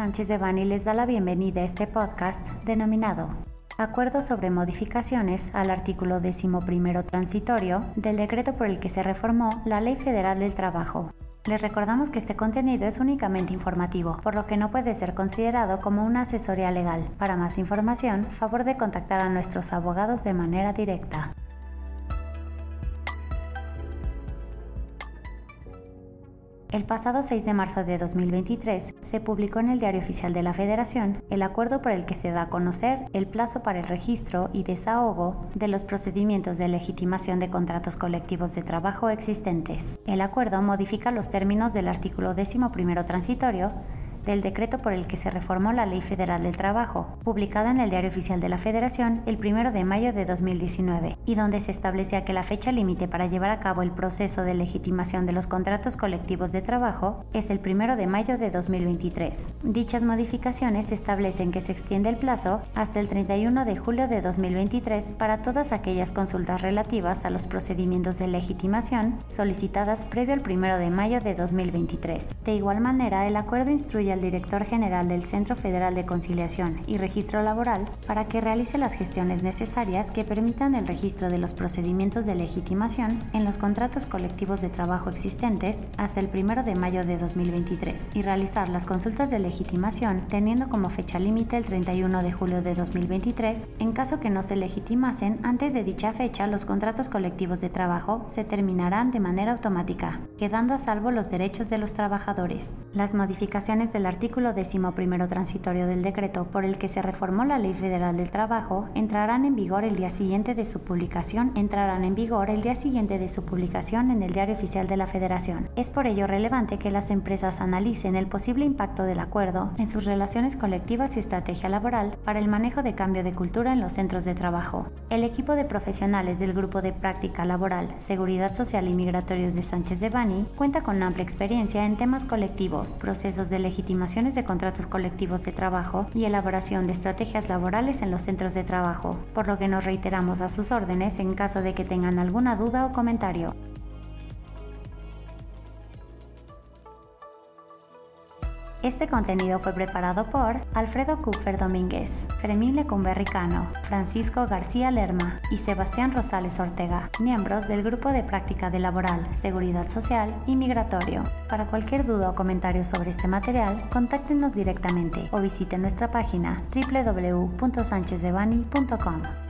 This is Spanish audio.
Sánchez de Bani les da la bienvenida a este podcast denominado Acuerdo sobre modificaciones al artículo primero transitorio del decreto por el que se reformó la Ley Federal del Trabajo. Les recordamos que este contenido es únicamente informativo, por lo que no puede ser considerado como una asesoría legal. Para más información, favor de contactar a nuestros abogados de manera directa. El pasado 6 de marzo de 2023 se publicó en el Diario Oficial de la Federación el acuerdo por el que se da a conocer el plazo para el registro y desahogo de los procedimientos de legitimación de contratos colectivos de trabajo existentes. El acuerdo modifica los términos del artículo 11 transitorio del decreto por el que se reformó la Ley Federal del Trabajo, publicada en el Diario Oficial de la Federación el 1 de mayo de 2019, y donde se establecía que la fecha límite para llevar a cabo el proceso de legitimación de los contratos colectivos de trabajo es el 1 de mayo de 2023. Dichas modificaciones establecen que se extiende el plazo hasta el 31 de julio de 2023 para todas aquellas consultas relativas a los procedimientos de legitimación solicitadas previo al 1 de mayo de 2023. De igual manera, el acuerdo instruye director general del Centro Federal de Conciliación y Registro Laboral para que realice las gestiones necesarias que permitan el registro de los procedimientos de legitimación en los contratos colectivos de trabajo existentes hasta el 1 de mayo de 2023 y realizar las consultas de legitimación teniendo como fecha límite el 31 de julio de 2023 en caso que no se legitimasen antes de dicha fecha los contratos colectivos de trabajo se terminarán de manera automática, quedando a salvo los derechos de los trabajadores. Las modificaciones de el artículo primero transitorio del decreto por el que se reformó la Ley Federal del Trabajo entrarán en vigor el día siguiente de su publicación, entrarán en vigor el día siguiente de su publicación en el Diario Oficial de la Federación. Es por ello relevante que las empresas analicen el posible impacto del acuerdo en sus relaciones colectivas y estrategia laboral para el manejo de cambio de cultura en los centros de trabajo. El equipo de profesionales del Grupo de Práctica Laboral, Seguridad Social y Migratorios de Sánchez de Bani cuenta con amplia experiencia en temas colectivos, procesos de legitimación estimaciones de contratos colectivos de trabajo y elaboración de estrategias laborales en los centros de trabajo, por lo que nos reiteramos a sus órdenes en caso de que tengan alguna duda o comentario. Este contenido fue preparado por Alfredo Kupfer Domínguez, Fermín Lecumberricano, Francisco García Lerma y Sebastián Rosales Ortega, miembros del Grupo de Práctica de Laboral, Seguridad Social y Migratorio. Para cualquier duda o comentario sobre este material, contáctenos directamente o visiten nuestra página www.sanchezdevani.com.